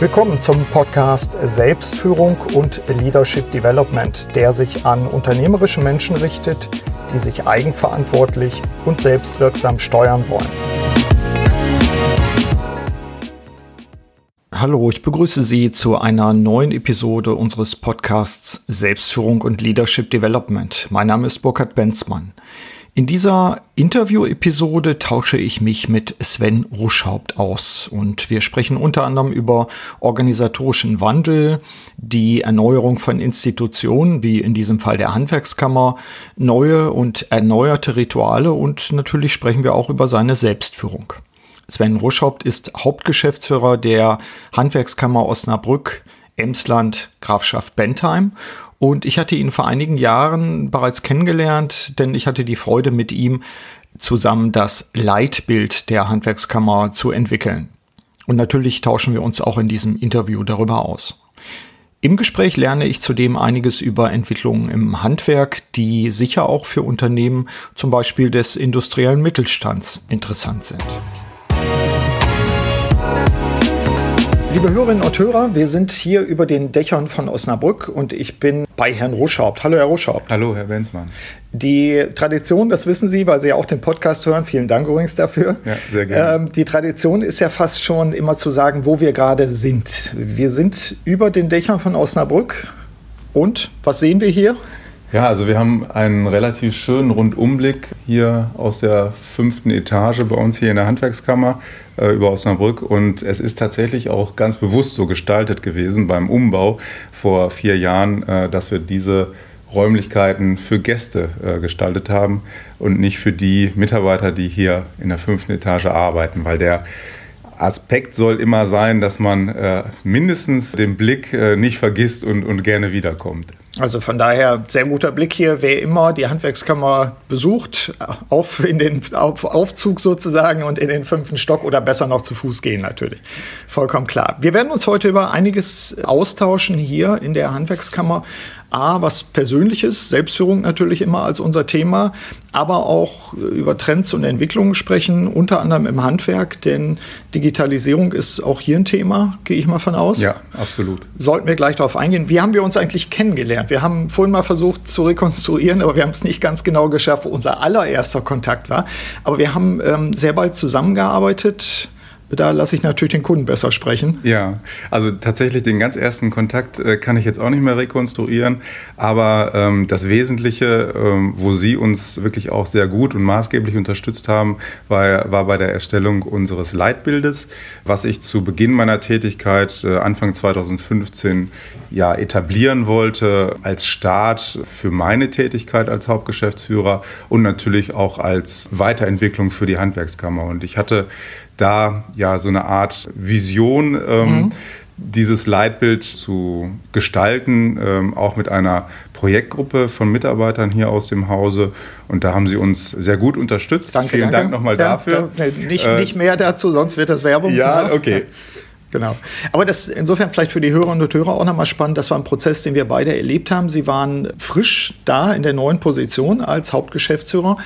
Willkommen zum Podcast Selbstführung und Leadership Development, der sich an unternehmerische Menschen richtet, die sich eigenverantwortlich und selbstwirksam steuern wollen. Hallo, ich begrüße Sie zu einer neuen Episode unseres Podcasts Selbstführung und Leadership Development. Mein Name ist Burkhard Benzmann. In dieser Interview-Episode tausche ich mich mit Sven Ruschhaupt aus und wir sprechen unter anderem über organisatorischen Wandel, die Erneuerung von Institutionen, wie in diesem Fall der Handwerkskammer, neue und erneuerte Rituale und natürlich sprechen wir auch über seine Selbstführung. Sven Ruschhaupt ist Hauptgeschäftsführer der Handwerkskammer Osnabrück, Emsland, Grafschaft Bentheim und ich hatte ihn vor einigen Jahren bereits kennengelernt, denn ich hatte die Freude mit ihm zusammen das Leitbild der Handwerkskammer zu entwickeln. Und natürlich tauschen wir uns auch in diesem Interview darüber aus. Im Gespräch lerne ich zudem einiges über Entwicklungen im Handwerk, die sicher auch für Unternehmen zum Beispiel des industriellen Mittelstands interessant sind. Liebe Hörerinnen und Hörer, wir sind hier über den Dächern von Osnabrück und ich bin bei Herrn Ruschhaupt. Hallo, Herr Ruschhaupt. Hallo, Herr Wenzmann. Die Tradition, das wissen Sie, weil Sie ja auch den Podcast hören. Vielen Dank übrigens dafür. Ja, sehr gerne. Ähm, die Tradition ist ja fast schon immer zu sagen, wo wir gerade sind. Wir sind über den Dächern von Osnabrück. Und was sehen wir hier? Ja, also wir haben einen relativ schönen Rundumblick hier aus der fünften Etage bei uns hier in der Handwerkskammer äh, über Osnabrück. Und es ist tatsächlich auch ganz bewusst so gestaltet gewesen beim Umbau vor vier Jahren, äh, dass wir diese Räumlichkeiten für Gäste äh, gestaltet haben und nicht für die Mitarbeiter, die hier in der fünften Etage arbeiten, weil der Aspekt soll immer sein, dass man äh, mindestens den Blick äh, nicht vergisst und, und gerne wiederkommt. Also von daher sehr guter Blick hier. Wer immer die Handwerkskammer besucht, auf in den auf Aufzug sozusagen und in den fünften Stock oder besser noch zu Fuß gehen natürlich. Vollkommen klar. Wir werden uns heute über einiges austauschen hier in der Handwerkskammer. A, was Persönliches, Selbstführung natürlich immer als unser Thema, aber auch über Trends und Entwicklungen sprechen, unter anderem im Handwerk, denn Digitalisierung ist auch hier ein Thema, gehe ich mal von aus. Ja, absolut. Sollten wir gleich darauf eingehen. Wie haben wir uns eigentlich kennengelernt? Wir haben vorhin mal versucht zu rekonstruieren, aber wir haben es nicht ganz genau geschafft, wo unser allererster Kontakt war. Aber wir haben ähm, sehr bald zusammengearbeitet da lasse ich natürlich den Kunden besser sprechen. Ja, also tatsächlich den ganz ersten Kontakt äh, kann ich jetzt auch nicht mehr rekonstruieren, aber ähm, das Wesentliche, ähm, wo Sie uns wirklich auch sehr gut und maßgeblich unterstützt haben, war, war bei der Erstellung unseres Leitbildes, was ich zu Beginn meiner Tätigkeit äh, Anfang 2015 ja etablieren wollte als Start für meine Tätigkeit als Hauptgeschäftsführer und natürlich auch als Weiterentwicklung für die Handwerkskammer. Und ich hatte da ja so eine Art Vision, ähm, mhm. dieses Leitbild zu gestalten, ähm, auch mit einer Projektgruppe von Mitarbeitern hier aus dem Hause. Und da haben Sie uns sehr gut unterstützt. Danke, Vielen danke. Dank nochmal ja, dafür. Da, nicht, äh, nicht mehr dazu, sonst wird das Werbung. Ja, okay. Genau. Aber das insofern vielleicht für die Hörerinnen und Hörer auch nochmal spannend. Das war ein Prozess, den wir beide erlebt haben. Sie waren frisch da in der neuen Position als Hauptgeschäftsführer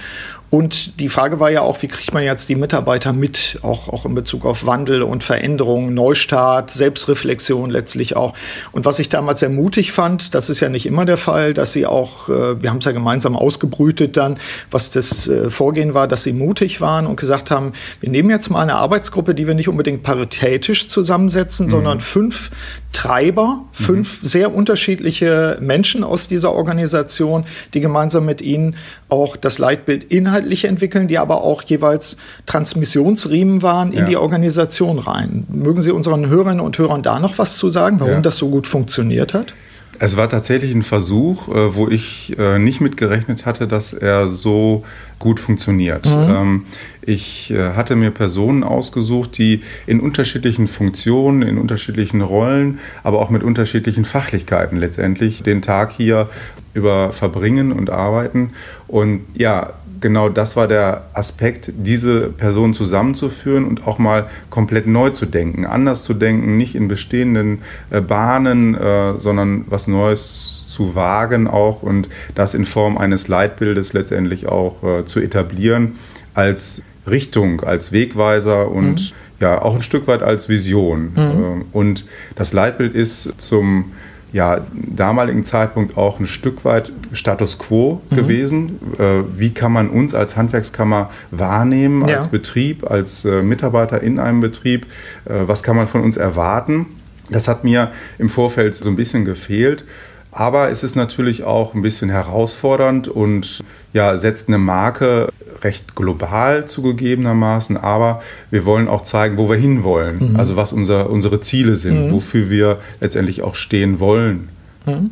und die Frage war ja auch, wie kriegt man jetzt die Mitarbeiter mit, auch, auch in Bezug auf Wandel und Veränderung, Neustart, Selbstreflexion letztlich auch. Und was ich damals sehr mutig fand, das ist ja nicht immer der Fall, dass sie auch, äh, wir haben es ja gemeinsam ausgebrütet dann, was das äh, Vorgehen war, dass sie mutig waren und gesagt haben, wir nehmen jetzt mal eine Arbeitsgruppe, die wir nicht unbedingt paritätisch zusammensetzen, mhm. sondern fünf Treiber, fünf mhm. sehr unterschiedliche Menschen aus dieser Organisation, die gemeinsam mit ihnen auch das Leitbild inhaltlich entwickeln, die aber auch jeweils Transmissionsriemen waren in ja. die Organisation rein. Mögen Sie unseren Hörerinnen und Hörern da noch was zu sagen, warum ja. das so gut funktioniert hat? Es war tatsächlich ein Versuch, äh, wo ich äh, nicht mit gerechnet hatte, dass er so gut funktioniert. Mhm. Ähm, ich äh, hatte mir Personen ausgesucht, die in unterschiedlichen Funktionen, in unterschiedlichen Rollen, aber auch mit unterschiedlichen Fachlichkeiten letztendlich den Tag hier über verbringen und arbeiten. Und ja, genau das war der Aspekt, diese Personen zusammenzuführen und auch mal komplett neu zu denken, anders zu denken, nicht in bestehenden äh, Bahnen, äh, sondern was Neues zu wagen auch und das in Form eines Leitbildes letztendlich auch äh, zu etablieren als Richtung, als Wegweiser und mhm. ja auch ein Stück weit als Vision. Mhm. Und das Leitbild ist zum ja, damaligen Zeitpunkt auch ein Stück weit Status quo mhm. gewesen. Äh, wie kann man uns als Handwerkskammer wahrnehmen, ja. als Betrieb, als äh, Mitarbeiter in einem Betrieb? Äh, was kann man von uns erwarten? Das hat mir im Vorfeld so ein bisschen gefehlt. Aber es ist natürlich auch ein bisschen herausfordernd und ja, setzt eine Marke recht global zugegebenermaßen, aber wir wollen auch zeigen, wo wir hinwollen, mhm. also was unser, unsere Ziele sind, mhm. wofür wir letztendlich auch stehen wollen. Mhm.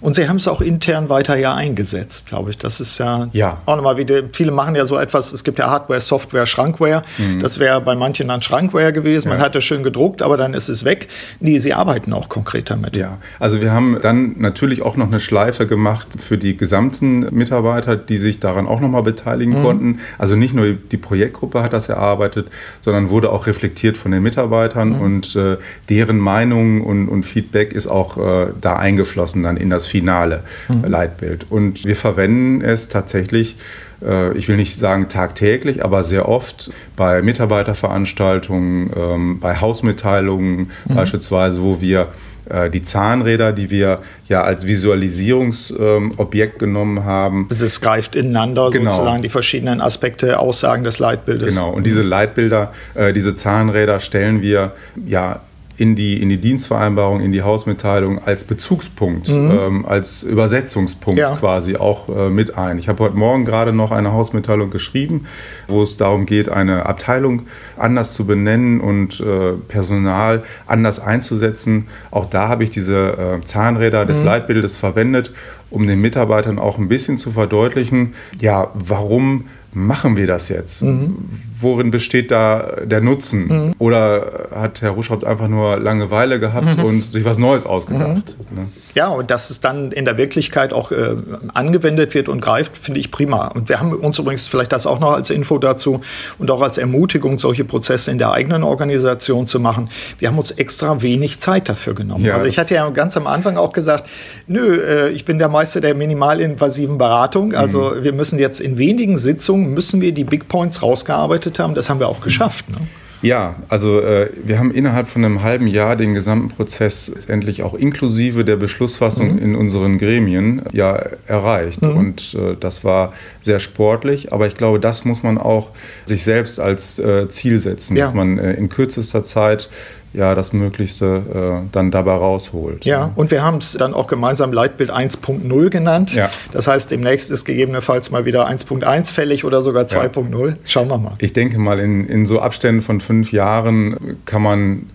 Und Sie haben es auch intern weiter ja eingesetzt, glaube ich. Das ist ja, ja. auch nochmal wieder, viele machen ja so etwas, es gibt ja Hardware, Software, Schrankware. Mhm. Das wäre bei manchen dann Schrankware gewesen. Man ja. hat das schön gedruckt, aber dann ist es weg. Nee, Sie arbeiten auch konkret damit. Ja, also wir haben dann natürlich auch noch eine Schleife gemacht für die gesamten Mitarbeiter, die sich daran auch nochmal beteiligen mhm. konnten. Also nicht nur die Projektgruppe hat das erarbeitet, sondern wurde auch reflektiert von den Mitarbeitern mhm. und äh, deren Meinung und, und, Feedback ist auch äh, da eingeflossen eingeflossen dann in das finale mhm. Leitbild. Und wir verwenden es tatsächlich äh, ich will nicht sagen tagtäglich, aber sehr oft bei Mitarbeiterveranstaltungen, ähm, bei Hausmitteilungen mhm. beispielsweise, wo wir äh, die Zahnräder, die wir ja als Visualisierungsobjekt ähm, genommen haben. Also es greift ineinander genau. sozusagen die verschiedenen Aspekte, Aussagen des Leitbildes. Genau, und diese Leitbilder, äh, diese Zahnräder stellen wir ja in die, in die Dienstvereinbarung, in die Hausmitteilung als Bezugspunkt, mhm. ähm, als Übersetzungspunkt ja. quasi auch äh, mit ein. Ich habe heute Morgen gerade noch eine Hausmitteilung geschrieben, wo es darum geht, eine Abteilung anders zu benennen und äh, Personal anders einzusetzen. Auch da habe ich diese äh, Zahnräder des mhm. Leitbildes verwendet, um den Mitarbeitern auch ein bisschen zu verdeutlichen, ja, warum machen wir das jetzt? Mhm. Worin besteht da der Nutzen? Mhm. Oder hat Herr Ruschhaupt einfach nur Langeweile gehabt mhm. und sich was Neues ausgedacht? Mhm. Ne? Ja, und dass es dann in der Wirklichkeit auch äh, angewendet wird und greift, finde ich prima. Und wir haben uns übrigens vielleicht das auch noch als Info dazu und auch als Ermutigung, solche Prozesse in der eigenen Organisation zu machen. Wir haben uns extra wenig Zeit dafür genommen. Ja, also ich hatte ja ganz am Anfang auch gesagt, nö, äh, ich bin der Meister der minimalinvasiven Beratung. Also mhm. wir müssen jetzt in wenigen Sitzungen müssen wir die Big Points rausgearbeitet haben. Das haben wir auch geschafft. Ne? Ja, also äh, wir haben innerhalb von einem halben Jahr den gesamten Prozess letztendlich auch inklusive der Beschlussfassung mhm. in unseren Gremien ja erreicht. Mhm. Und äh, das war sehr sportlich, aber ich glaube, das muss man auch sich selbst als äh, Ziel setzen, ja. dass man äh, in kürzester Zeit ja das Möglichste äh, dann dabei rausholt. Ja, und wir haben es dann auch gemeinsam Leitbild 1.0 genannt. Ja. Das heißt, demnächst ist gegebenenfalls mal wieder 1.1 fällig oder sogar 2.0. Ja. Schauen wir mal. Ich denke mal, in, in so Abständen von fünf Jahren kann man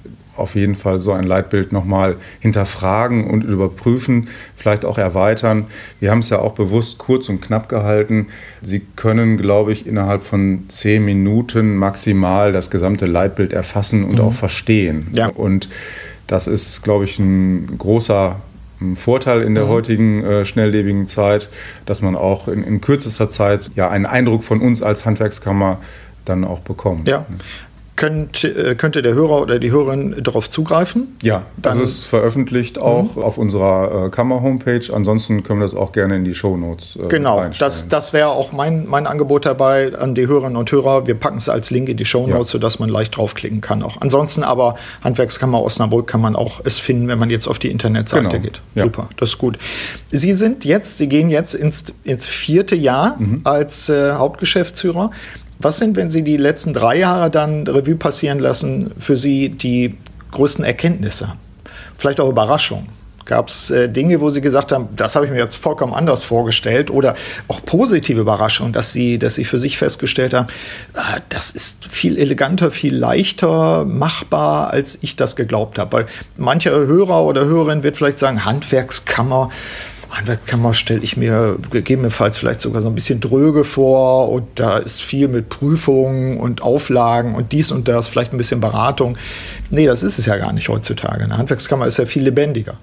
auf jeden Fall so ein Leitbild nochmal hinterfragen und überprüfen, vielleicht auch erweitern. Wir haben es ja auch bewusst kurz und knapp gehalten. Sie können, glaube ich, innerhalb von zehn Minuten maximal das gesamte Leitbild erfassen und mhm. auch verstehen. Ja. Und das ist, glaube ich, ein großer Vorteil in der mhm. heutigen äh, schnelllebigen Zeit, dass man auch in, in kürzester Zeit ja einen Eindruck von uns als Handwerkskammer dann auch bekommt. Ja, Könnt, äh, könnte der Hörer oder die Hörerin darauf zugreifen? Ja, das Dann, ist veröffentlicht auch mhm. auf unserer äh, Kammer-Homepage. Ansonsten können wir das auch gerne in die Shownotes äh, Genau, das, das wäre auch mein, mein Angebot dabei an die Hörerinnen und Hörer. Wir packen es als Link in die Shownotes, ja. sodass man leicht draufklicken kann. Auch. Ansonsten aber Handwerkskammer Osnabrück kann man auch es finden, wenn man jetzt auf die Internetseite genau. geht. Ja. Super, das ist gut. Sie sind jetzt, Sie gehen jetzt ins, ins vierte Jahr mhm. als äh, Hauptgeschäftsführer. Was sind, wenn Sie die letzten drei Jahre dann Revue passieren lassen, für Sie die größten Erkenntnisse? Vielleicht auch Überraschungen? Gab es äh, Dinge, wo Sie gesagt haben, das habe ich mir jetzt vollkommen anders vorgestellt oder auch positive Überraschungen, dass Sie, dass Sie für sich festgestellt haben, äh, das ist viel eleganter, viel leichter machbar, als ich das geglaubt habe. Weil mancher Hörer oder Hörerin wird vielleicht sagen, Handwerkskammer, Handwerkskammer stelle ich mir gegebenenfalls vielleicht sogar so ein bisschen dröge vor und da ist viel mit Prüfungen und Auflagen und dies und das, vielleicht ein bisschen Beratung. Nee, das ist es ja gar nicht heutzutage. Eine Handwerkskammer ist ja viel lebendiger.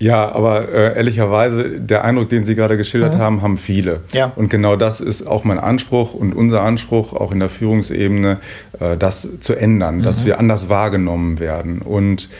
Ja, aber äh, ehrlicherweise, der Eindruck, den Sie gerade geschildert mhm. haben, haben viele. Ja. Und genau das ist auch mein Anspruch und unser Anspruch, auch in der Führungsebene, äh, das zu ändern, mhm. dass wir anders wahrgenommen werden. Und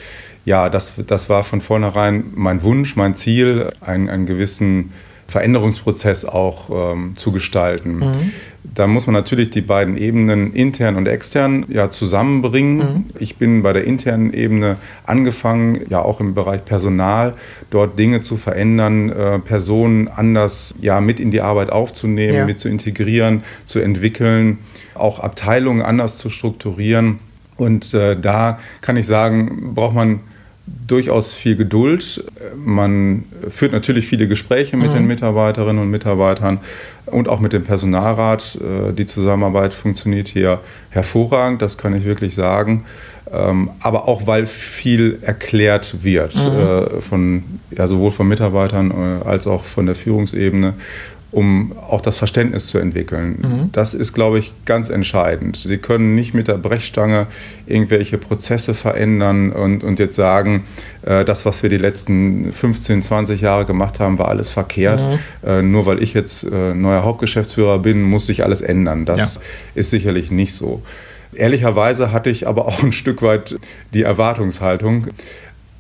ja, das, das war von vornherein mein Wunsch, mein Ziel, einen, einen gewissen Veränderungsprozess auch ähm, zu gestalten. Mhm. Da muss man natürlich die beiden Ebenen intern und extern ja zusammenbringen. Mhm. Ich bin bei der internen Ebene angefangen, ja auch im Bereich Personal, dort Dinge zu verändern, äh, Personen anders ja mit in die Arbeit aufzunehmen, ja. mit zu integrieren, zu entwickeln, auch Abteilungen anders zu strukturieren. Und äh, da kann ich sagen, braucht man durchaus viel Geduld. Man führt natürlich viele Gespräche mit mhm. den Mitarbeiterinnen und Mitarbeitern und auch mit dem Personalrat. Äh, die Zusammenarbeit funktioniert hier hervorragend, das kann ich wirklich sagen. Ähm, aber auch weil viel erklärt wird, mhm. Äh, von, ja, sowohl von Mitarbeitern äh, als auch von der Führungsebene um auch das Verständnis zu entwickeln. Mhm. Das ist, glaube ich, ganz entscheidend. Sie können nicht mit der Brechstange irgendwelche Prozesse verändern und, und jetzt sagen, äh, das, was wir die letzten 15, 20 Jahre gemacht haben, war alles verkehrt. Mhm. Äh, nur weil ich jetzt äh, neuer Hauptgeschäftsführer bin, muss sich alles ändern. Das ja. ist sicherlich nicht so. Ehrlicherweise hatte ich aber auch ein Stück weit die Erwartungshaltung,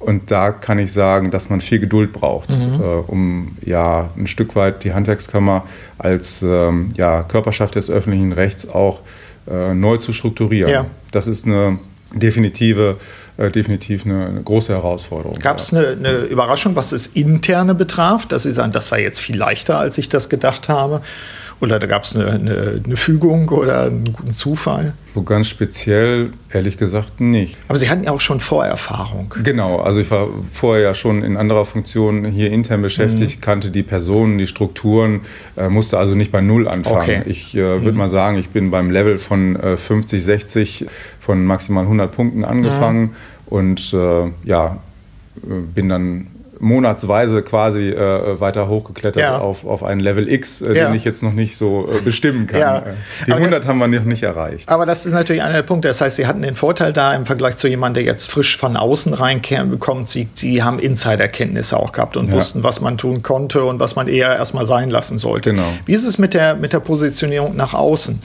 und da kann ich sagen, dass man viel Geduld braucht, mhm. äh, um ja ein Stück weit die Handwerkskammer als ähm, ja, Körperschaft des öffentlichen Rechts auch äh, neu zu strukturieren. Ja. Das ist eine definitive, äh, definitiv eine, eine, große Herausforderung. Gab es eine, eine, Überraschung, was das Interne betraf, dass Sie sagen, das war jetzt viel leichter, als ich das gedacht habe? Oder da gab es eine, eine, eine, Fügung oder einen guten Zufall? So ganz speziell, ehrlich gesagt, nicht. Aber Sie hatten ja auch schon Vorerfahrung. Genau, also ich war vorher ja schon in anderer Funktion hier intern beschäftigt, mhm. kannte die Personen, die Strukturen, äh, musste also nicht bei Null anfangen. Okay. Ich äh, würde mhm. mal sagen, ich bin beim Level von äh, 50, 60 von maximal 100 Punkten angefangen mhm. und äh, ja, äh, bin dann monatsweise quasi äh, weiter hochgeklettert ja. auf, auf einen Level X, äh, ja. den ich jetzt noch nicht so äh, bestimmen kann. Ja. Äh, die aber 100 das, haben wir noch nicht erreicht. Aber das ist natürlich einer der Punkte. Das heißt, Sie hatten den Vorteil da im Vergleich zu jemandem, der jetzt frisch von außen reinkommt. Sie, Sie haben Insiderkenntnisse auch gehabt und wussten, was man tun konnte und was man eher erstmal sein lassen sollte. Genau. Wie ist es mit der, mit der Positionierung nach außen?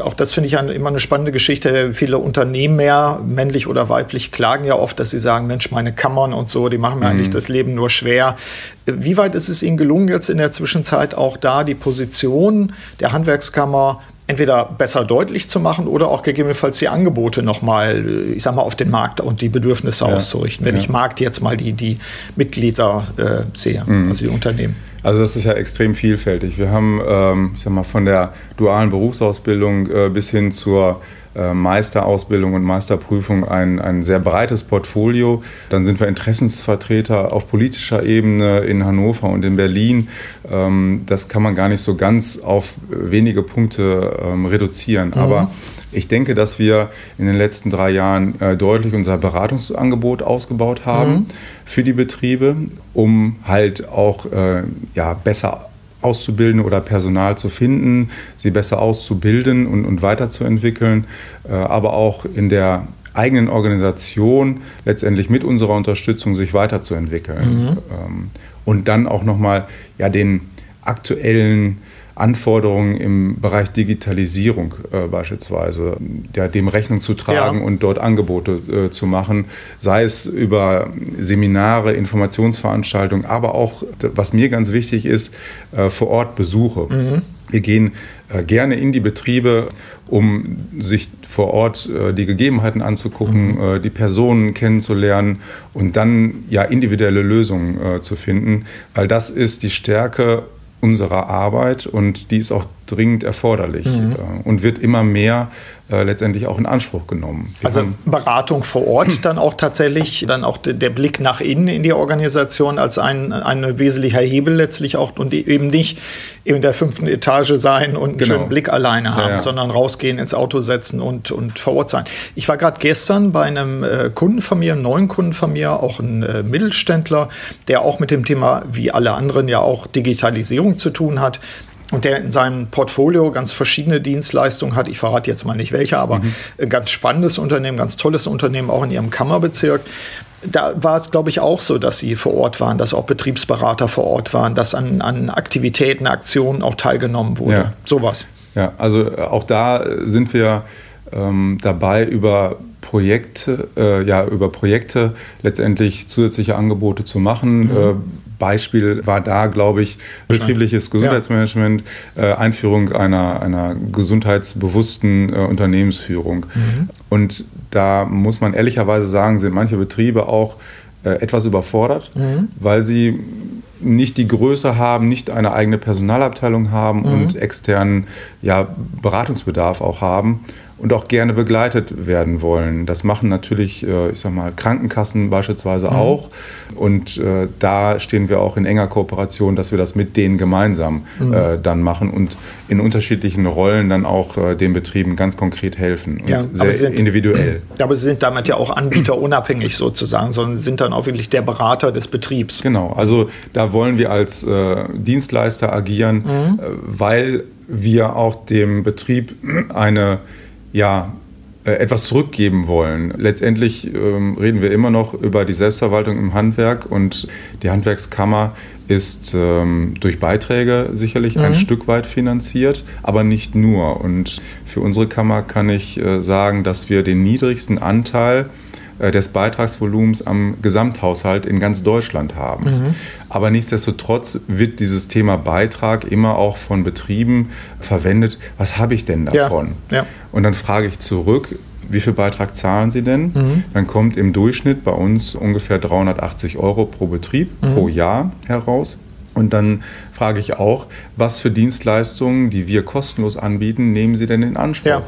Auch das finde ich immer eine spannende Geschichte. Viele Unternehmer, männlich oder weiblich, klagen ja oft, dass sie sagen, Mensch, meine Kammern und so, die machen mir mhm. eigentlich das Leben nur schwer. Wie weit ist es Ihnen gelungen, jetzt in der Zwischenzeit auch da die Position der Handwerkskammer entweder besser deutlich zu machen oder auch gegebenenfalls die Angebote nochmal, ich sag mal, auf den Markt und die Bedürfnisse ja. auszurichten, wenn ja. ich Markt jetzt mal die, die Mitglieder äh, sehe, mhm. also die Unternehmen. Also das ist ja extrem vielfältig. Wir haben, ähm, ich sag mal, von der dualen Berufsausbildung äh, bis hin zur Meisterausbildung und Meisterprüfung ein, ein sehr breites Portfolio. Dann sind wir Interessensvertreter auf politischer Ebene in Hannover und in Berlin. Ähm, das kann man gar nicht so ganz auf wenige Punkte ähm, reduzieren. Mhm. Aber ich denke, dass wir in den letzten drei Jahren äh, deutlich unser Beratungsangebot ausgebaut haben mhm. für die Betriebe, um halt auch äh, ja, besser Auszubildende oder Personal zu finden, sie besser auszubilden und, und weiterzuentwickeln, äh, aber auch in der eigenen Organisation letztendlich mit unserer Unterstützung sich weiterzuentwickeln. Mhm. Ähm, und dann auch nochmal ja, den aktuellen Anforderungen im Bereich Digitalisierung äh, beispielsweise, ja, dem Rechnung zu tragen ja. und dort Angebote äh, zu machen, sei es über Seminare, Informationsveranstaltungen, aber auch, was mir ganz wichtig ist, äh, vor Ort Besuche. Mhm. Wir gehen äh, gerne in die Betriebe, um sich vor Ort äh, die Gegebenheiten anzugucken, mhm. Äh, die Personen kennenzulernen und dann ja individuelle Lösungen zu finden, weil das ist die Stärke unserer Arbeit und die ist auch dringend erforderlich mhm. Äh, und wird immer mehr äh, letztendlich auch in Anspruch genommen. Wir also Beratung vor Ort dann auch tatsächlich, dann auch der Blick nach innen in die Organisation als ein, ein wesentlicher Hebel letztlich auch und eben nicht in der fünften Etage sein und einen genau. schönen Blick alleine haben, ja, ja. sondern rausgehen, ins Auto setzen und, und vor Ort sein. Ich war gerade gestern bei einem äh, Kunden von mir, einem neuen Kunden von mir, auch ein äh, Mittelständler, der auch mit dem Thema, wie alle anderen ja auch Digitalisierung zu tun hat und der in seinem Portfolio ganz verschiedene Dienstleistungen hat. Ich verrate jetzt mal nicht welche, aber mhm. ein ganz spannendes Unternehmen, ganz tolles Unternehmen, auch in ihrem Kammerbezirk. Da war es, glaube ich, auch so, dass sie vor Ort waren, dass auch Betriebsberater vor Ort waren, dass an, an Aktivitäten, Aktionen auch teilgenommen wurde. Ja. Sowas. Ja, also auch da sind wir ähm, dabei, über Projekte, äh, ja, über Projekte letztendlich zusätzliche Angebote zu machen. Mhm. Äh, Beispiel war da, glaube ich, betriebliches Gesundheitsmanagement, äh, Einführung einer, einer gesundheitsbewussten äh, Unternehmensführung. Mhm. Und da muss man ehrlicherweise sagen, sind manche Betriebe auch äh, etwas überfordert, mhm. weil sie nicht die Größe haben, nicht eine eigene Personalabteilung haben mhm. und externen ja, Beratungsbedarf auch haben und auch gerne begleitet werden wollen. Das machen natürlich, äh, ich sag mal, Krankenkassen beispielsweise mhm. auch. Und äh, da stehen wir auch in enger Kooperation, dass wir das mit denen gemeinsam mhm. äh, dann machen und in unterschiedlichen Rollen dann auch äh, den Betrieben ganz konkret helfen. Und ja, sehr sind, individuell. Aber Sie sind damit ja auch anbieterunabhängig sozusagen, sondern sind dann auch wirklich der Berater des Betriebs. Genau, also da wollen wir als Dienstleister agieren, mhm. Weil wir auch dem Betrieb eine ja, äh, etwas zurückgeben wollen. Letztendlich ähm, reden wir immer noch über die Selbstverwaltung im Handwerk und die Handwerkskammer ist ähm, durch Beiträge sicherlich mhm. ein Stück weit finanziert, aber nicht nur. Und für unsere Kammer kann ich äh, sagen, dass wir den niedrigsten Anteil äh, des Beitragsvolumens am Gesamthaushalt in ganz Deutschland haben. Mhm. Aber nichtsdestotrotz wird dieses Thema Beitrag immer auch von Betrieben verwendet. Was habe ich denn davon? Ja, ja. Und dann frage ich zurück, wie viel Beitrag zahlen Sie denn? Mhm. Dann kommt im Durchschnitt bei uns ungefähr 380 Euro pro Betrieb mhm. pro Jahr heraus. Und dann frage ich auch, was für Dienstleistungen, die wir kostenlos anbieten, nehmen Sie denn in Anspruch? Ja.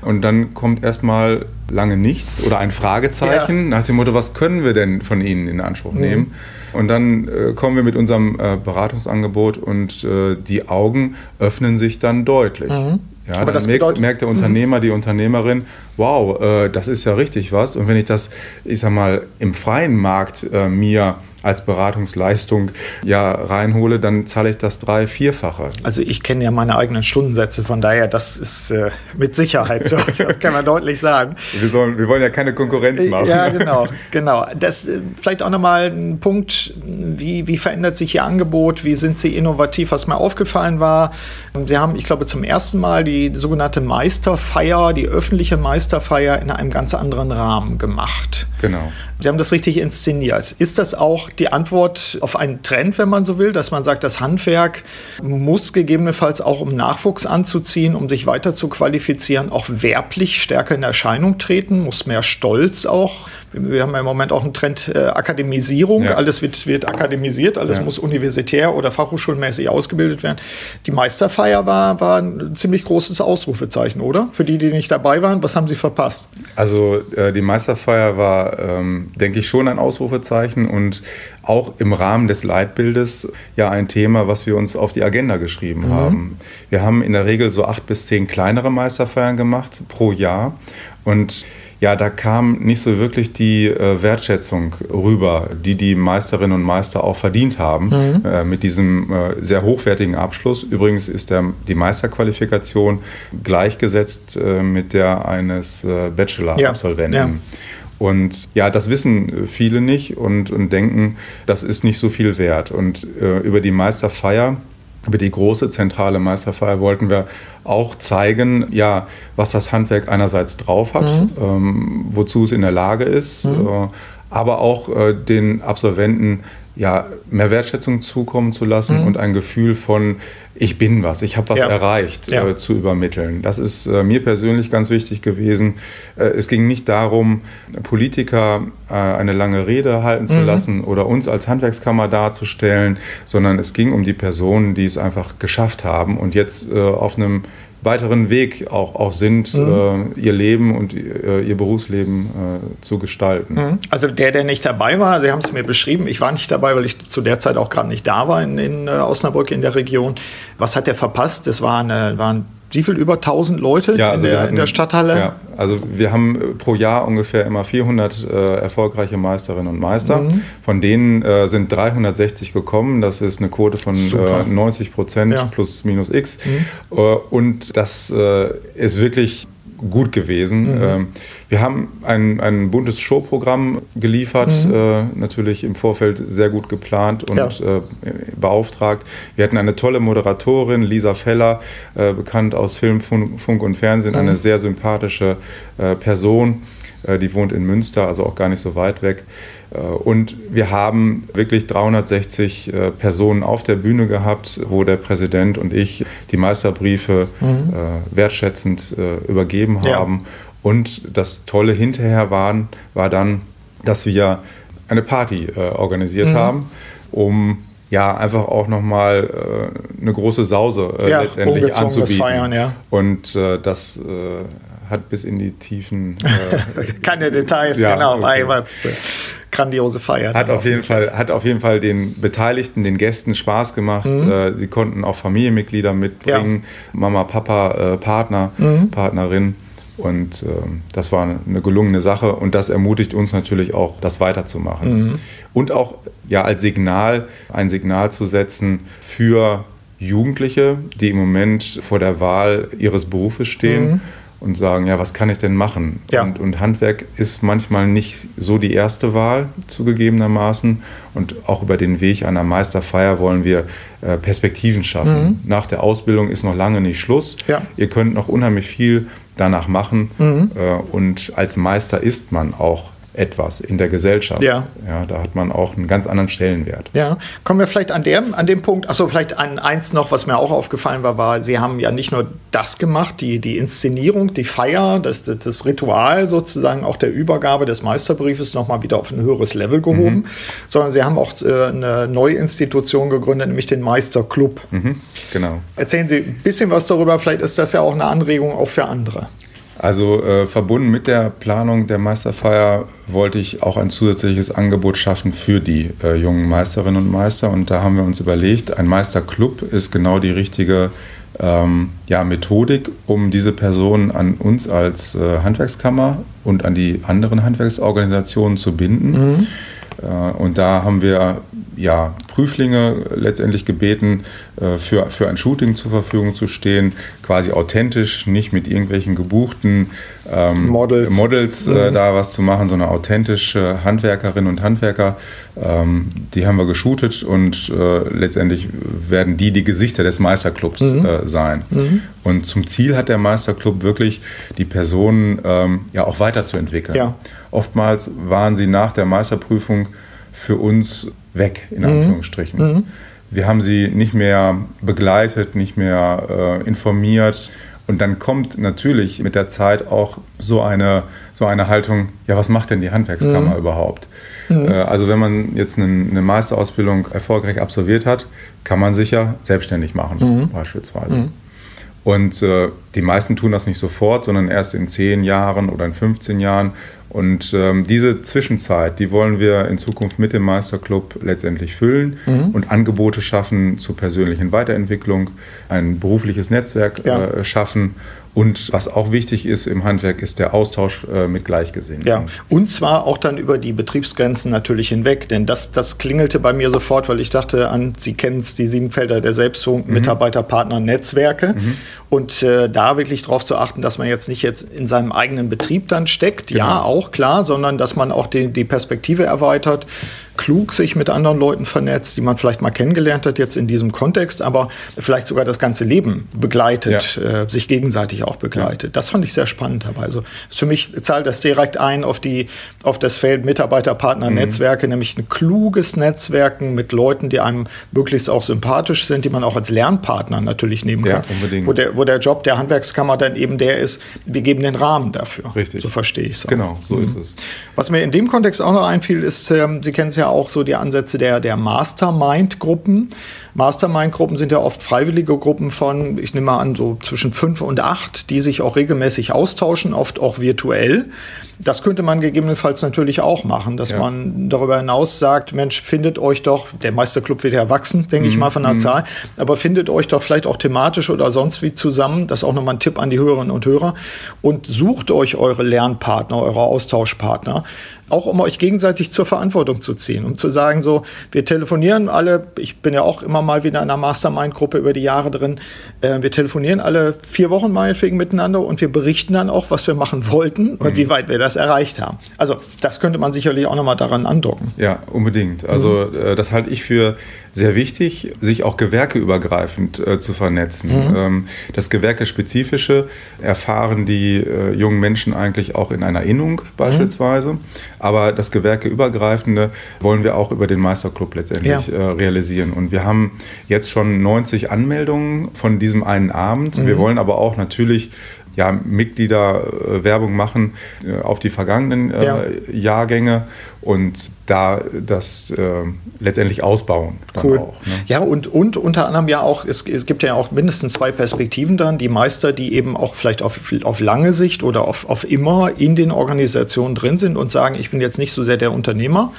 Und dann kommt erstmal lange nichts oder ein Fragezeichen ja. nach dem Motto, was können wir denn von Ihnen in Anspruch mhm. nehmen? Und dann äh, kommen wir mit unserem äh, Beratungsangebot und äh, die Augen öffnen sich dann deutlich. Mhm. Ja, Aber dann merkt, merkt, der mhm. Unternehmer, die Unternehmerin, wow, äh, das ist ja richtig was. Und wenn ich das, ich sag mal, im freien Markt äh, mir als Beratungsleistung ja reinhole, dann zahle ich das drei-, vierfache. Also ich kenne ja meine eigenen Stundensätze, von daher, das ist äh, mit Sicherheit so, das kann man deutlich sagen. Wir, sollen, wir wollen ja keine Konkurrenz machen. Ja, genau, genau. Das äh, vielleicht auch nochmal ein Punkt, wie, wie verändert sich Ihr Angebot, wie sind Sie innovativ, was mir aufgefallen war. Sie haben, ich glaube, zum ersten Mal die sogenannte Meisterfeier, die öffentliche Meisterfeier in einem ganz anderen Rahmen gemacht. Genau. Sie haben das richtig inszeniert. Ist das auch die Antwort auf einen Trend, wenn man so will, dass man sagt, das Handwerk muss gegebenenfalls auch, um Nachwuchs anzuziehen, um sich weiter zu qualifizieren, auch werblich stärker in Erscheinung treten, muss mehr Stolz auch wir haben ja im Moment auch einen Trend äh, Akademisierung. Ja. Alles wird, wird akademisiert, alles ja. muss universitär oder fachhochschulmäßig ausgebildet werden. Die Meisterfeier war, war ein ziemlich großes Ausrufezeichen, oder? Für die, die nicht dabei waren, was haben Sie verpasst? Also äh, die Meisterfeier war, ähm, denke ich, schon ein Ausrufezeichen und auch im Rahmen des Leitbildes ja ein Thema, was wir uns auf die Agenda geschrieben mhm. haben. Wir haben in der Regel so acht bis zehn kleinere Meisterfeiern gemacht pro Jahr und ja, da kam nicht so wirklich die äh, Wertschätzung rüber, die die Meisterinnen und Meister auch verdient haben mhm. äh, mit diesem äh, sehr hochwertigen Abschluss. Übrigens ist der, die Meisterqualifikation gleichgesetzt äh, mit der eines äh, Bachelor-Absolventen. Ja. Ja. Und ja, das wissen viele nicht und, und denken, das ist nicht so viel wert. Und äh, über die Meisterfeier über die große zentrale Meisterfeier wollten wir auch zeigen, ja, was das Handwerk einerseits drauf hat, mhm. ähm, wozu es in der Lage ist, mhm. äh, aber auch äh, den Absolventen ja, mehr Wertschätzung zukommen zu lassen mhm. und ein Gefühl von, ich bin was, ich habe was ja. erreicht, ja. Äh, zu übermitteln. Das ist äh, mir persönlich ganz wichtig gewesen. Äh, es ging nicht darum, Politiker äh, eine lange Rede halten mhm. zu lassen oder uns als Handwerkskammer darzustellen, sondern es ging um die Personen, die es einfach geschafft haben und jetzt äh, auf einem weiteren Weg auch, auch sind, mhm. äh, ihr Leben und äh, ihr Berufsleben äh, zu gestalten. Mhm. Also der, der nicht dabei war, Sie haben es mir beschrieben, ich war nicht dabei, weil ich zu der Zeit auch gerade nicht da war in, in äh, Osnabrück in der Region. Was hat der verpasst? Das war, eine, war ein wie viel über 1000 Leute ja, also in, der, hatten, in, der, Stadthalle? Ja, also wir haben pro Jahr ungefähr immer 400 äh, erfolgreiche Meisterinnen und Meister. Mhm. Von denen äh, sind 360 gekommen. Das ist eine Quote von äh, 90 Prozent ja. plus minus x. Mhm. Äh, und das äh, ist wirklich gut gewesen. Mhm. Ähm, wir haben ein, ein buntes Showprogramm geliefert, mhm. äh, natürlich im Vorfeld sehr gut geplant und ja. äh, beauftragt. Wir hatten eine tolle Moderatorin, Lisa Feller, äh, bekannt aus Film, Funk und Fernsehen, mhm. eine sehr sympathische äh, Person. Äh, die wohnt in Münster, also auch gar nicht so weit weg. Äh, und wir haben wirklich 360 äh, Personen auf der Bühne gehabt, wo der Präsident und ich die Meisterbriefe mhm. Äh, wertschätzend übergeben haben. Ja. Und das Tolle hinterher waren, war dann, dass wir eine Party organisiert mhm. haben, um ja, einfach auch nochmal äh, eine große Sause äh, ja, letztendlich anzubieten. Feiern, ja. Und äh, das äh, hat bis in die Tiefen. Keine Details, ja, genau, okay. bei grandiose Feier. Hat auf, jeden Fall, hat auf jeden Fall den Beteiligten, den Gästen Spaß gemacht. Mhm. Äh, sie konnten auch Familienmitglieder mitbringen, ja. Mama, Papa, äh, Partner, mhm. Partnerin. Und ähm, das war eine gelungene Sache und das ermutigt uns natürlich auch, das weiterzumachen. Mhm. Und auch ja, als Signal, ein Signal zu setzen für Jugendliche, die im Moment vor der Wahl ihres Berufes stehen mhm und sagen, ja, was kann ich denn machen? Ja. Und, und, Handwerk ist manchmal nicht so die erste Wahl zugegebenermaßen. Und auch über den Weg einer Meisterfeier wollen wir äh, Perspektiven schaffen. Mhm. Nach der Ausbildung ist noch lange nicht Schluss. Ja. Ihr könnt noch unheimlich viel danach machen. Mhm. Äh, und als Meister ist man auch etwas in der Gesellschaft. Ja. ja. Da hat man auch einen ganz anderen Stellenwert. Ja, kommen wir vielleicht an, der, an dem Punkt, achso, vielleicht an eins noch, was mir auch aufgefallen war, war, Sie haben ja nicht nur das gemacht, die, die Inszenierung, die Feier, das, das Ritual sozusagen auch der Übergabe des Meisterbriefes nochmal wieder auf ein höheres Level gehoben, mhm. sondern Sie haben auch äh, eine neue Institution gegründet, nämlich den Meisterclub. Mhm. Genau. Erzählen Sie ein bisschen was darüber, vielleicht ist das ja auch eine Anregung auch für andere. Also äh, verbunden mit der Planung der Meisterfeier wollte ich auch ein zusätzliches Angebot schaffen für die äh, jungen Meisterinnen und Meister. Und da haben wir uns überlegt, ein Meisterclub ist genau die richtige ähm, ja, Methodik, um diese Personen an uns als äh, Handwerkskammer und an die anderen Handwerksorganisationen zu binden. Mhm. Äh, und da haben wir ja, Prüflinge letztendlich gebeten, äh, für, für ein Shooting zur Verfügung zu stehen, quasi authentisch, nicht mit irgendwelchen gebuchten ähm, Models, Models äh, mhm. da was zu machen, sondern authentische Handwerkerinnen und Handwerker. Ähm, die haben wir geshootet und äh, letztendlich werden die die Gesichter des Meisterclubs mhm. äh, sein. Mhm. Und zum Ziel hat der Meisterclub wirklich, die Personen ähm, ja auch weiterzuentwickeln. Ja. Oftmals waren sie nach der Meisterprüfung für uns weg, in mhm. Anführungsstrichen. Mhm. Wir haben sie nicht mehr begleitet, nicht mehr äh, informiert. Und dann kommt natürlich mit der Zeit auch so eine, so eine Haltung, ja, was macht denn die Handwerkskammer mhm. überhaupt? Mhm. Äh, also wenn man jetzt eine, eine, Meisterausbildung erfolgreich absolviert hat, kann man sich ja selbstständig machen, mhm. beispielsweise. Und äh, die meisten tun das nicht sofort, sondern erst in 10 Jahren oder in 15 Jahren. Und ähm, diese Zwischenzeit, die wollen wir in Zukunft mit dem Meisterclub letztendlich füllen mhm. und Angebote schaffen zur persönlichen Weiterentwicklung, ein berufliches Netzwerk ja. äh, schaffen und was auch wichtig ist im Handwerk, ist der Austausch äh, mit Gleichgesinnten. Ja, und zwar auch dann über die Betriebsgrenzen natürlich hinweg, denn das, das klingelte bei mir sofort, weil ich dachte an, Sie kennen es, die sieben Felder der Selbstführung, mhm. Mitarbeiter, Partner, Netzwerke. Mhm. Und äh, da wirklich darauf zu achten, dass man jetzt nicht jetzt in seinem eigenen Betrieb dann steckt, genau. ja, auch klar, sondern dass man auch die, die Perspektive erweitert, klug sich mit anderen Leuten vernetzt, die man vielleicht mal kennengelernt hat jetzt in diesem Kontext, aber vielleicht sogar das ganze Leben begleitet, ja. äh, sich gegenseitig auch begleitet. Ja. Das fand ich sehr spannend dabei. Also für mich zahlt das direkt ein auf die auf das Feld Mitarbeiter, Partner, mhm. Nämlich ein kluges Netzwerken mit Leuten, die einem möglichst auch sympathisch sind, die man auch als Lernpartner natürlich nehmen kann. Ja, unbedingt. Wo der, wo der Job der Handwerkskammer dann eben der ist, wir geben den Rahmen dafür. Richtig. So verstehe ich es. Genau, so mhm. ist es. Was mir in dem Kontext auch noch einfiel, ist, äh, Sie kennen es ja auch so die Ansätze der, der Mastermind-Gruppen. Mastermind-Gruppen sind ja oft freiwillige Gruppen von, ich nehme mal an, so zwischen fünf und acht, die sich auch regelmäßig austauschen, oft auch virtuell Das könnte man gegebenenfalls natürlich auch machen, dass ja. man darüber hinaus sagt, Mensch, findet euch doch, der Meisterclub wird ja wachsen, denke mhm. ich mal von der mhm. Zahl, aber findet euch doch vielleicht auch thematisch oder sonst wie zusammen, das ist auch nochmal ein Tipp an die Hörerinnen und Hörer, und sucht euch eure Lernpartner, eure Austauschpartner, auch um euch gegenseitig zur Verantwortung zu ziehen, um zu sagen, so, wir telefonieren alle, ich bin ja auch immer mal wieder in einer Mastermind-Gruppe über die Jahre drin, äh, wir telefonieren alle vier Wochen meinetwegen miteinander und wir berichten dann auch, was wir machen wollten und mhm. wie weit wir das erreicht haben. Also das könnte man sicherlich auch nochmal daran andocken. Ja, unbedingt. Also mhm. äh, das halte ich für sehr wichtig, sich auch gewerkeübergreifend äh, zu vernetzen. Mhm. Ähm, das Gewerkespezifische erfahren die äh, jungen Menschen eigentlich auch in einer Innung beispielsweise. Mhm. Aber das Gewerkeübergreifende wollen wir auch über den Meisterclub letztendlich ja. äh, realisieren. Und wir haben jetzt schon 90 Anmeldungen von diesem einen Abend. Mhm. Wir wollen aber auch natürlich ja, Mitglieder äh, Werbung machen äh, auf die vergangenen äh, ja. Jahrgänge und da das äh, letztendlich ausbauen. cool. Auch, ne? Ja, und, und unter anderem ja auch, es, es, gibt ja auch mindestens zwei Perspektiven dann, die Meister, die eben auch vielleicht auf, auf lange Sicht oder auf, auf immer in den Organisationen drin sind und sagen, ich bin jetzt nicht so sehr der Unternehmer,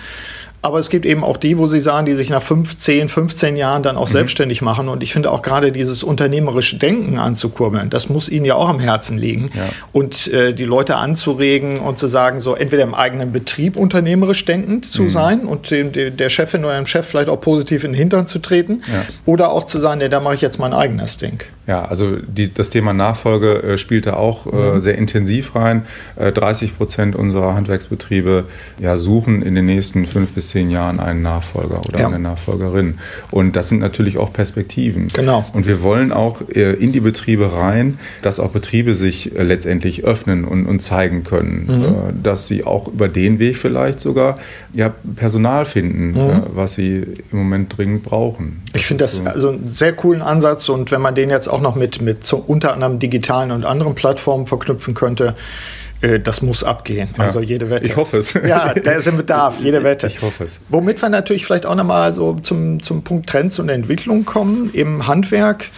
aber es gibt eben auch die, wo Sie sagen, die sich nach 5, 10, 15 Jahren dann auch mhm. selbstständig machen. Und ich finde auch gerade dieses unternehmerische Denken anzukurbeln, das muss Ihnen ja auch am Herzen liegen. Ja. Und äh, die Leute anzuregen und zu sagen, so entweder im eigenen Betrieb unternehmerisch denkend zu mhm. sein und dem, dem, der Chefin oder dem Chef vielleicht auch positiv in den Hintern zu treten. Ja. Oder auch zu sagen, nee, da mache ich jetzt mein eigenes Ding. Ja, also die, das Thema Nachfolge äh, spielt da auch äh, mhm. sehr intensiv rein. Äh, 30 Prozent unserer Handwerksbetriebe ja, suchen in den nächsten fünf bis zehn Jahren einen Nachfolger oder ja. eine Nachfolgerin. Und das sind natürlich auch Perspektiven. Genau. Und wir wollen auch äh, in die Betriebe rein, dass auch Betriebe sich äh, letztendlich öffnen und, und zeigen können, mhm. Äh, dass sie auch über den Weg vielleicht sogar ja, Personal finden, mhm. was sie im Moment dringend brauchen. Ich finde das also einen sehr coolen Ansatz und wenn man den jetzt auch noch mit, mit so unter anderem digitalen und anderen Plattformen verknüpfen könnte, das muss abgehen. Ja. Also jede Wette. Ich hoffe es. Ja, da ist ein Bedarf, jede Wette. Ich hoffe es. Womit wir natürlich vielleicht auch nochmal so zum, zum Punkt Trends und Entwicklung kommen im Handwerk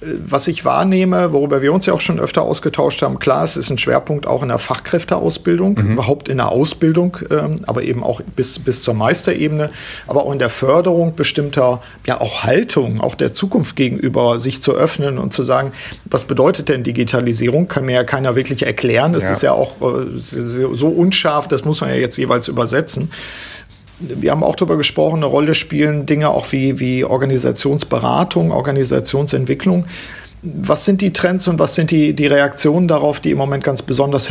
was ich wahrnehme, worüber wir uns ja auch schon öfter ausgetauscht haben, klar, es ist ein Schwerpunkt auch in der Fachkräfteausbildung, mhm. überhaupt in der Ausbildung, ähm, aber eben auch bis, bis zur Meisterebene, aber auch in der Förderung bestimmter, ja auch Haltung, auch der Zukunft gegenüber, sich zu öffnen und zu sagen, was bedeutet denn Digitalisierung, kann mir ja keiner wirklich erklären. Das ja. ist ja auch äh, so unscharf, das muss man ja jetzt jeweils übersetzen wir haben auch darüber gesprochen, eine Rolle spielen Dinge auch wie, wie Organisationsberatung, Organisationsentwicklung. Was sind die Trends und was sind die, die Reaktionen darauf, die im Moment ganz besonders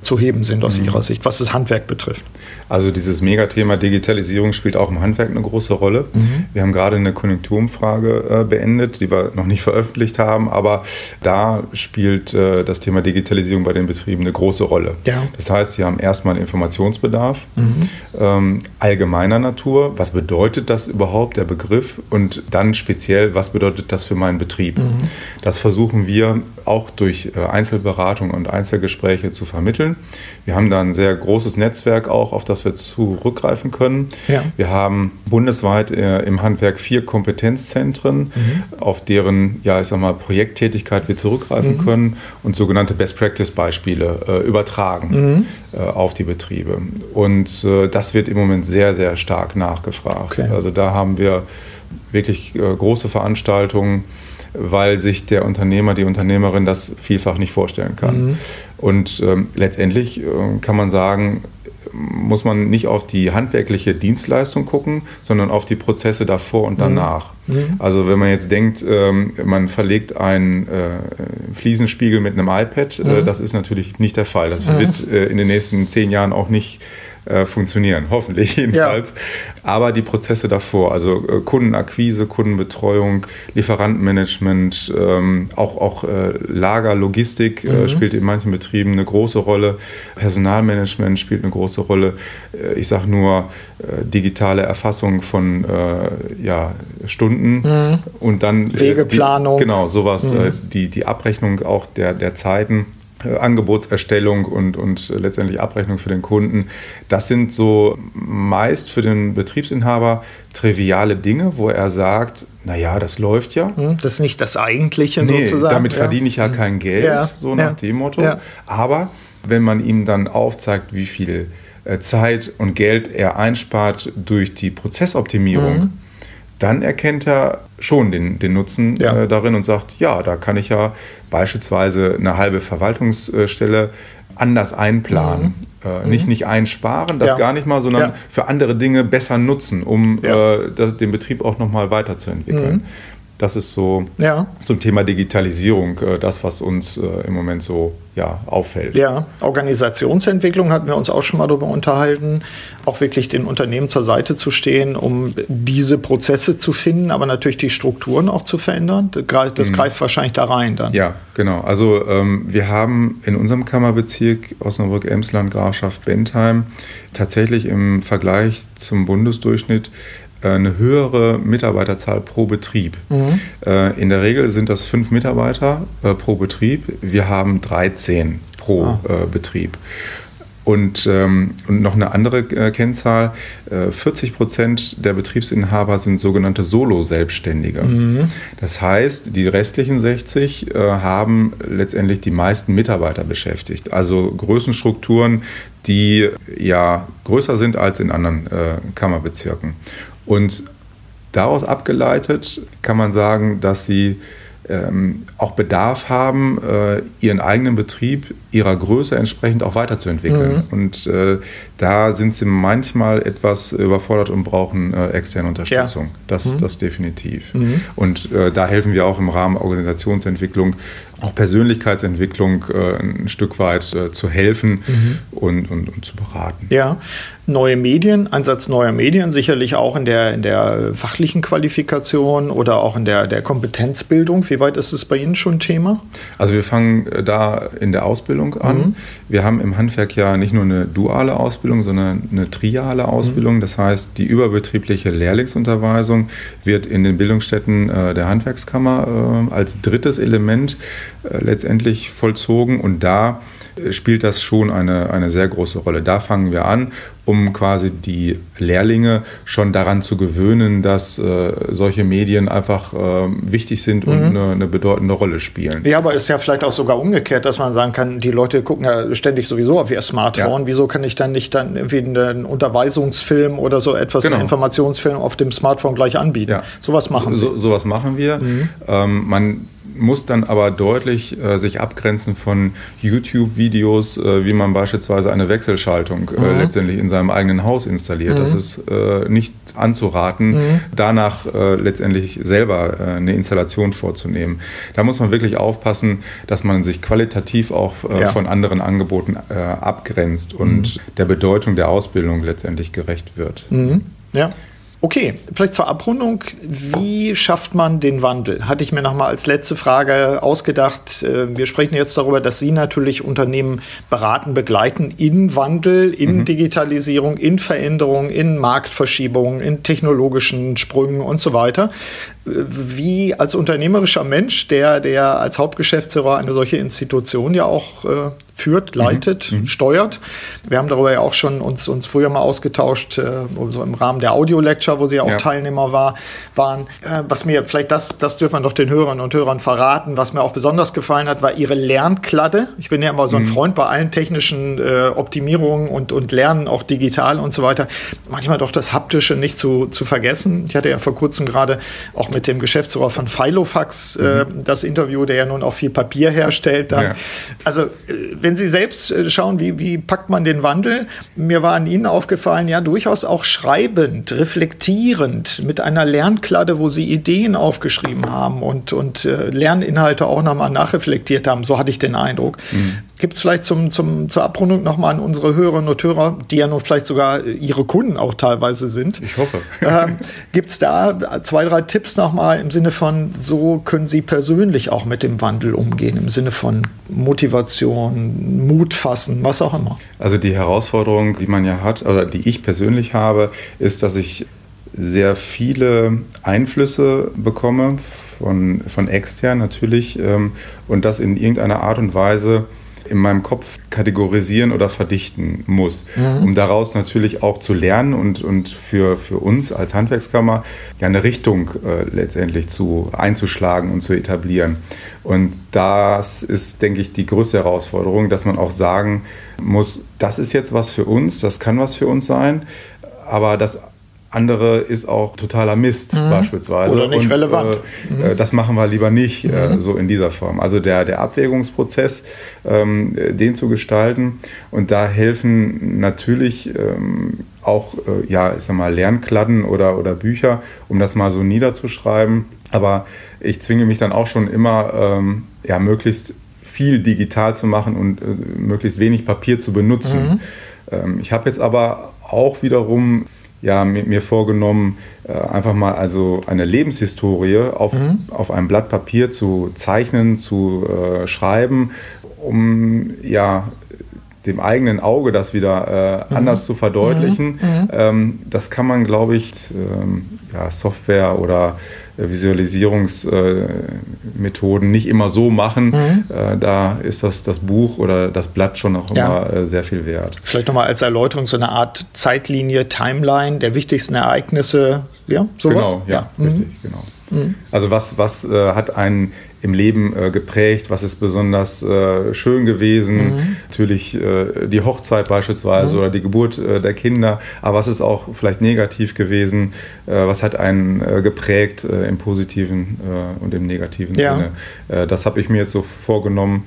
hervorzuheben sind aus mhm. Ihrer Sicht, was das Handwerk betrifft? Also dieses Megathema Digitalisierung spielt auch im Handwerk eine große Rolle. Mhm. Wir haben gerade eine Konjunkturumfrage äh, beendet, die wir noch nicht veröffentlicht haben, aber da spielt äh, das Thema Digitalisierung bei den Betrieben eine große Rolle. Ja. Das heißt, sie haben erstmal einen Informationsbedarf mhm. ähm, allgemeiner Natur. Was bedeutet das überhaupt, der Begriff? Und dann speziell, was bedeutet das für meinen Betrieb? Mhm. Das versuchen wir auch durch äh, Einzelberatung und Einzelgespräche zu vermitteln. Wir haben da ein sehr großes Netzwerk auch, auf das wir zurückgreifen können. Ja. Wir haben bundesweit äh, im Handwerk vier Kompetenzzentren, mhm. auf deren, ja, ich sag mal, Projekttätigkeit wir zurückgreifen mhm. können und sogenannte Best-Practice-Beispiele äh, übertragen mhm. äh, auf die Betriebe. Und äh, das wird im Moment sehr, sehr stark nachgefragt. Okay. Also da haben wir wirklich äh, große Veranstaltungen weil sich der Unternehmer, die Unternehmerin das vielfach nicht vorstellen kann. Mhm. Und ähm, letztendlich äh, kann man sagen, muss man nicht auf die handwerkliche Dienstleistung gucken, sondern auf die Prozesse davor und danach. Mhm. mhm. Also wenn man jetzt denkt, ähm, man verlegt einen äh, Fliesenspiegel mit einem iPad, äh, mhm. das ist natürlich nicht der Fall. Das mhm. wird äh, in den nächsten zehn Jahren auch nicht äh, funktionieren, hoffentlich jedenfalls. Ja. Aber die Prozesse davor, also äh, Kundenakquise, Kundenbetreuung, Lieferantenmanagement, ähm, auch, auch äh, Lager, Logistik äh, mhm. spielt in manchen Betrieben eine große Rolle, Personalmanagement spielt eine große Rolle. Äh, ich sage nur digitale Erfassung von ja, Stunden mhm. und dann Wegeplanung. Die, genau, sowas, mhm. die, die Abrechnung auch der, der Zeiten. Äh, Angebotserstellung und, und letztendlich Abrechnung für den Kunden. Das sind so meist für den Betriebsinhaber triviale Dinge, wo er sagt, naja, das läuft ja. Hm, das ist nicht das Eigentliche nee, sozusagen. Damit ja. verdiene ich ja kein Geld, ja. so nach ja. dem Motto. Aber wenn man ihm dann aufzeigt, wie viel äh, Zeit und Geld er einspart durch die Prozessoptimierung, mhm. Dann erkennt er schon den, den Nutzen ja. äh, darin und sagt, ja, da kann ich ja beispielsweise eine halbe Verwaltungsstelle anders einplanen. Mhm. Äh, mhm. nicht, nicht einsparen, das ja. gar nicht mal, sondern ja. für andere Dinge besser nutzen, um äh, den Betrieb auch nochmal weiterzuentwickeln. Mhm. Das ist so ja. zum Thema Digitalisierung äh, das, was uns äh, im Moment so ja, auffällt. Ja, Organisationsentwicklung hatten wir uns auch schon mal darüber unterhalten, auch wirklich den Unternehmen zur Seite zu stehen, um diese Prozesse zu finden, aber natürlich die Strukturen auch zu verändern. Das greift, das mhm. greift wahrscheinlich da rein dann. Ja, genau. Also ähm, wir haben in unserem Kammerbezirk Osnabrück-Emsland, Grafschaft Bentheim tatsächlich im Vergleich zum Bundesdurchschnitt eine höhere Mitarbeiterzahl pro Betrieb. Mhm. Äh, in der Regel sind das fünf Mitarbeiter äh, pro Betrieb. Wir haben 13 pro ah. Betrieb. Und, ähm, und noch eine andere äh, Kennzahl, äh, 40 Prozent der Betriebsinhaber sind sogenannte Solo-Selbstständige. Mhm. Das heißt, die restlichen 60 äh, haben letztendlich die meisten Mitarbeiter beschäftigt. Also Größenstrukturen, die ja größer sind als in anderen Kammerbezirken. Und daraus abgeleitet kann man sagen, dass sie ähm, auch Bedarf haben, äh, ihren eigenen Betrieb ihrer Größe entsprechend auch weiterzuentwickeln. Mhm. Und äh, da sind sie manchmal etwas überfordert und brauchen äh, externe Unterstützung. Ja. Das, mhm. das definitiv. Mhm. Und äh, da helfen wir auch im Rahmen Organisationsentwicklung, auch Persönlichkeitsentwicklung äh, ein Stück weit äh, zu helfen mhm. und, und, und zu beraten. Ja, neue Medien, Einsatz neuer Medien, sicherlich auch in der, in der fachlichen Qualifikation oder auch in der, der Kompetenzbildung. Wie weit ist es bei Ihnen schon Thema? Also wir fangen äh, da in der Ausbildung an. Mhm. Wir haben im Handwerk ja nicht nur eine duale Ausbildung, sondern eine triale Ausbildung. Mhm. Das heißt, die überbetriebliche Lehrlingsunterweisung wird in den Bildungsstätten äh, der Handwerkskammer äh, als drittes Element letztendlich vollzogen und da spielt das schon eine, eine sehr große Rolle. Da fangen wir an, um quasi die Lehrlinge schon daran zu gewöhnen, dass äh, solche Medien einfach äh, wichtig sind und mhm. eine, eine, bedeutende Rolle spielen. Ja, aber ist ja vielleicht auch sogar umgekehrt, dass man sagen kann, die Leute gucken ja ständig sowieso auf ihr Smartphone. Ja. Wieso kann ich dann nicht dann irgendwie einen Unterweisungsfilm oder so etwas, genau. einen Informationsfilm auf dem Smartphone gleich anbieten? Ja. Sowas machen so, Sie. sowas machen wir. Mhm. Ähm, man muss dann aber deutlich äh, sich abgrenzen von YouTube-Videos, äh, wie man beispielsweise eine Wechselschaltung äh, mhm. letztendlich in seinem eigenen Haus installiert. Mhm. Das ist äh, nicht anzuraten, mhm. danach äh, letztendlich selber eine Installation vorzunehmen. Da muss man wirklich aufpassen, dass man sich qualitativ auch ja. von anderen Angeboten abgrenzt und mhm. der Bedeutung der Ausbildung letztendlich gerecht wird. Mhm. Ja. Okay, vielleicht zur Abrundung. Wie schafft man den Wandel? Hatte ich mir noch mal als letzte Frage ausgedacht. Äh, wir sprechen jetzt darüber, dass Sie natürlich Unternehmen beraten, begleiten in Wandel, in mhm. Digitalisierung, in Veränderung, in Marktverschiebungen, in technologischen Sprüngen und so weiter. Wie als unternehmerischer Mensch, der, der als Hauptgeschäftsführer eine solche Institution ja auch äh, führt, mhm. leitet, mhm. steuert. Wir haben darüber ja auch schon uns, uns früher mal ausgetauscht, äh, so im Rahmen der Audio-Lecture, wo Sie ja auch ja. Teilnehmer war, waren. Äh, was mir, vielleicht das, das dürfen wir doch den Hörern und Hörern verraten, was mir auch besonders gefallen hat, war Ihre Lernkladde. Ich bin ja immer so ein mhm. Freund bei allen technischen äh, Optimierungen und, und Lernen, auch digital und so weiter. Manchmal doch das Haptische nicht zu, zu vergessen. Ich hatte ja vor kurzem gerade auch mit dem Geschäftsführer von Filofax äh, mhm. das Interview, der ja nun auch viel Papier herstellt. Dann. Ja. Also, wenn wenn Sie selbst äh, schauen, wie, wie packt man den Wandel, mir war an Ihnen aufgefallen, ja, durchaus auch schreibend, reflektierend, mit einer Lernkladde, wo Sie Ideen aufgeschrieben haben und, und äh, Lerninhalte auch nochmal nachreflektiert haben. So hatte ich den Eindruck. Mhm. Gibt es vielleicht zum, zum, zur Abrundung nochmal an unsere Hörerinnen und Hörer, die ja nun vielleicht sogar ihre Kunden auch teilweise sind? Ich hoffe. Ähm, Gibt es da zwei, drei Tipps nochmal im Sinne von, so können Sie persönlich auch mit dem Wandel umgehen, im Sinne von Motivation, Mut fassen, was auch immer? Also die Herausforderung, die man ja hat, oder die ich persönlich habe, ist, dass ich sehr viele Einflüsse bekomme von, von extern natürlich ähm, und das in irgendeiner Art und Weise in meinem Kopf kategorisieren oder verdichten muss, mhm. um daraus natürlich auch zu lernen und, und für, für uns als Handwerkskammer ja eine Richtung äh, letztendlich zu einzuschlagen und zu etablieren. Und das ist, denke ich, die größte Herausforderung, dass man auch sagen muss, das ist jetzt was für uns, das kann was für uns sein, aber das andere ist auch totaler Mist mhm. beispielsweise. Oder nicht und, relevant. Äh, mhm. das machen wir lieber nicht äh, mhm. so in dieser Form. Also der, der Abwägungsprozess, ähm, den zu gestalten. Und da helfen natürlich ähm, auch, äh, ja, ich sag mal, Lernkladden oder, oder Bücher, um das mal so niederzuschreiben. Aber ich zwinge mich dann auch schon immer, ähm, ja, möglichst viel digital zu machen und äh, möglichst wenig Papier zu benutzen. Mhm. Ähm, ich habe jetzt aber auch wiederum ja, mir vorgenommen, äh, einfach mal also eine Lebenshistorie auf, mhm. auf einem Blatt Papier zu zeichnen, zu äh, schreiben, um ja dem eigenen Auge das wieder äh, anders mhm. zu verdeutlichen. Mhm. mhm. Ähm, das kann man, glaube ich, ähm, ja, Software oder Visualisierungsmethoden nicht immer so machen. Mhm. Äh, da ist das, das Buch oder das Blatt schon auch ja. immer äh, sehr viel wert. Vielleicht nochmal als Erläuterung so eine Art Zeitlinie, Timeline der wichtigsten Ereignisse. Ja, sowas? Genau, ja, ja. richtig, mhm. genau. Mhm. Also was, was äh, hat einen im Leben äh, geprägt, was ist besonders äh, schön gewesen. Mhm. Natürlich äh, die Hochzeit beispielsweise mhm. oder die Geburt äh, der Kinder, aber was ist auch vielleicht negativ gewesen, äh, was hat einen äh, geprägt im positiven und im negativen ja. Sinne. das habe ich mir jetzt so vorgenommen.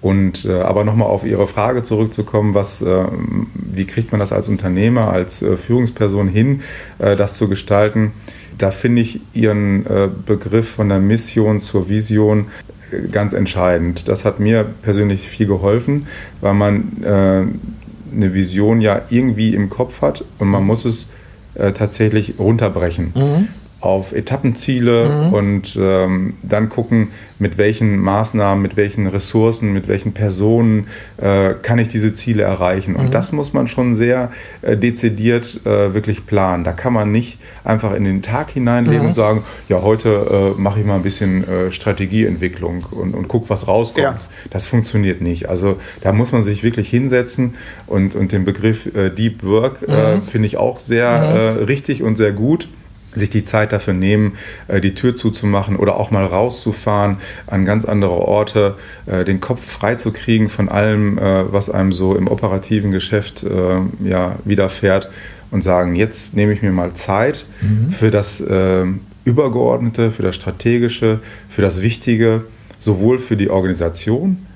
Und aber nochmal auf Ihre Frage zurückzukommen, was, wie kriegt man das als Unternehmer, als Führungsperson hin, das zu gestalten? Da finde ich Ihren äh, Begriff von der Mission zur Vision äh, ganz entscheidend. Das hat mir persönlich viel geholfen, weil man äh, eine Vision ja irgendwie im Kopf hat und man muss es tatsächlich runterbrechen. Mhm auf Etappenziele mhm. und ähm, dann gucken, mit welchen Maßnahmen, mit welchen Ressourcen, mit welchen Personen äh, kann ich diese Ziele erreichen. Und mhm. das muss man schon sehr äh, dezidiert äh, wirklich planen. Da kann man nicht einfach in den Tag hineinleben mhm. und sagen, ja, heute äh, mache ich mal ein bisschen äh, Strategieentwicklung und, und guck, was rauskommt. Ja. Das funktioniert nicht. Also da muss man sich wirklich hinsetzen und, und den Begriff äh, Deep Work mhm. finde ich auch sehr mhm. richtig und sehr gut sich die Zeit dafür nehmen, äh, die Tür zuzumachen oder auch mal rauszufahren an ganz andere Orte, äh, den Kopf frei zu kriegen von allem, äh, was einem so im operativen Geschäft ja, widerfährt und sagen, jetzt nehme ich mir mal Zeit mhm. für das Übergeordnete, für das Strategische, für das Wichtige, sowohl für die Organisation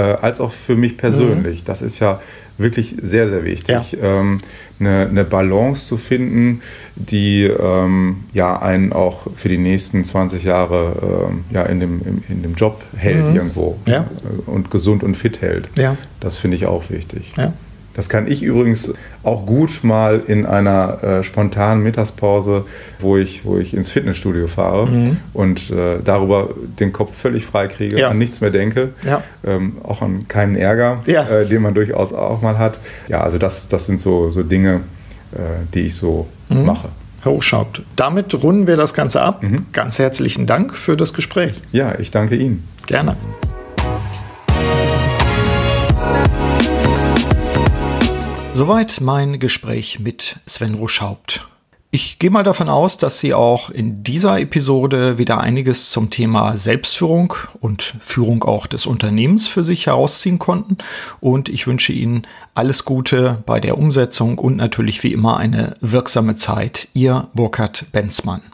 als auch für mich persönlich. Mhm. Das ist ja wirklich sehr, sehr wichtig. Ja. Ähm, eine, eine, Balance zu finden, die ähm, ja einen auch für die nächsten 20 Jahre ähm, ja, in, dem, in, in, dem Job hält mhm. irgendwo ja. und gesund und fit hält. Ja. Das finde ich auch wichtig. Ja. Das kann ich übrigens auch gut mal in einer äh, spontanen Mittagspause, wo ich, wo ich ins Fitnessstudio fahre mhm. und äh, darüber den Kopf völlig frei kriege, ja. an nichts mehr denke, ja. ähm, auch an keinen Ärger, ja. äh, den man durchaus auch mal hat. Ja, also das, das sind so, so Dinge, äh, die ich so mhm. mache. Herr Hochschaupt, damit runden wir das Ganze ab. Mhm. Ganz herzlichen Dank für das Gespräch. Ja, ich danke Ihnen. Gerne. Soweit mein Gespräch mit Sven Ruschhaupt. Ich gehe mal davon aus, dass Sie auch in dieser Episode wieder einiges zum Thema Selbstführung und Führung auch des Unternehmens für sich herausziehen konnten. Und ich wünsche Ihnen alles Gute bei der Umsetzung und natürlich wie immer eine wirksame Zeit. Ihr Burkhard Benzmann.